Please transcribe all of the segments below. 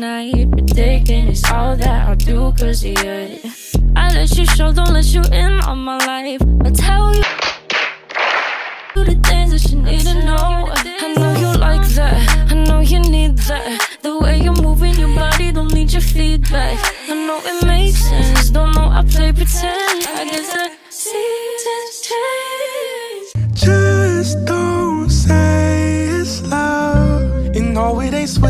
Night Predicting it's all that I'll do cause you I let you show, don't let you in on my life. I tell you do the things that you need to know. I know you like that, I know you need that. The way you're moving your body, don't need your feedback I know it makes sense, don't know I play pretend. I guess the seasons change. Just don't say it's love. You know it ain't sweet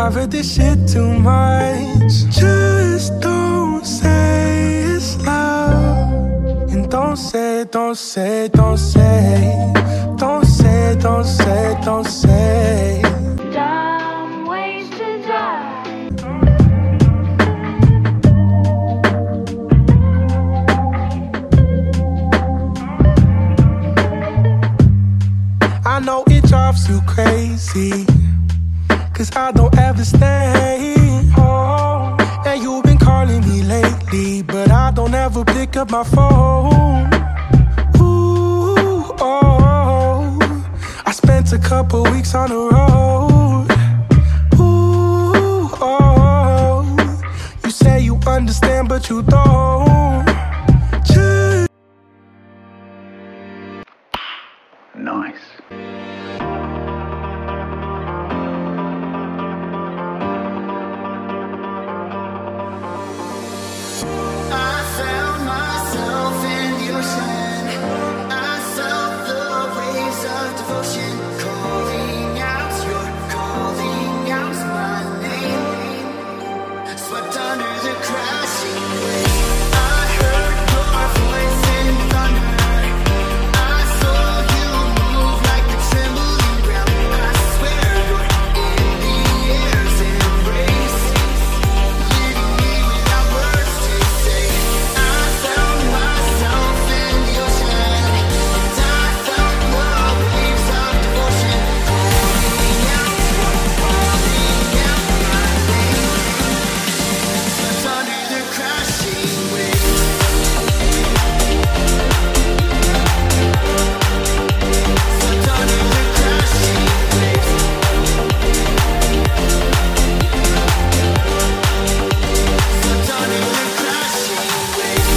I've heard this shit too much. Just don't say it's love. And don't say, don't say, don't say. Don't say, don't say, don't say. Dumb ways to die. I know it drives you crazy. Cause I don't ever stay home. And you've been calling me lately, but I don't ever pick up my phone. Ooh, oh, I spent a couple weeks on the road. Ooh, oh, you say you understand, but you don't.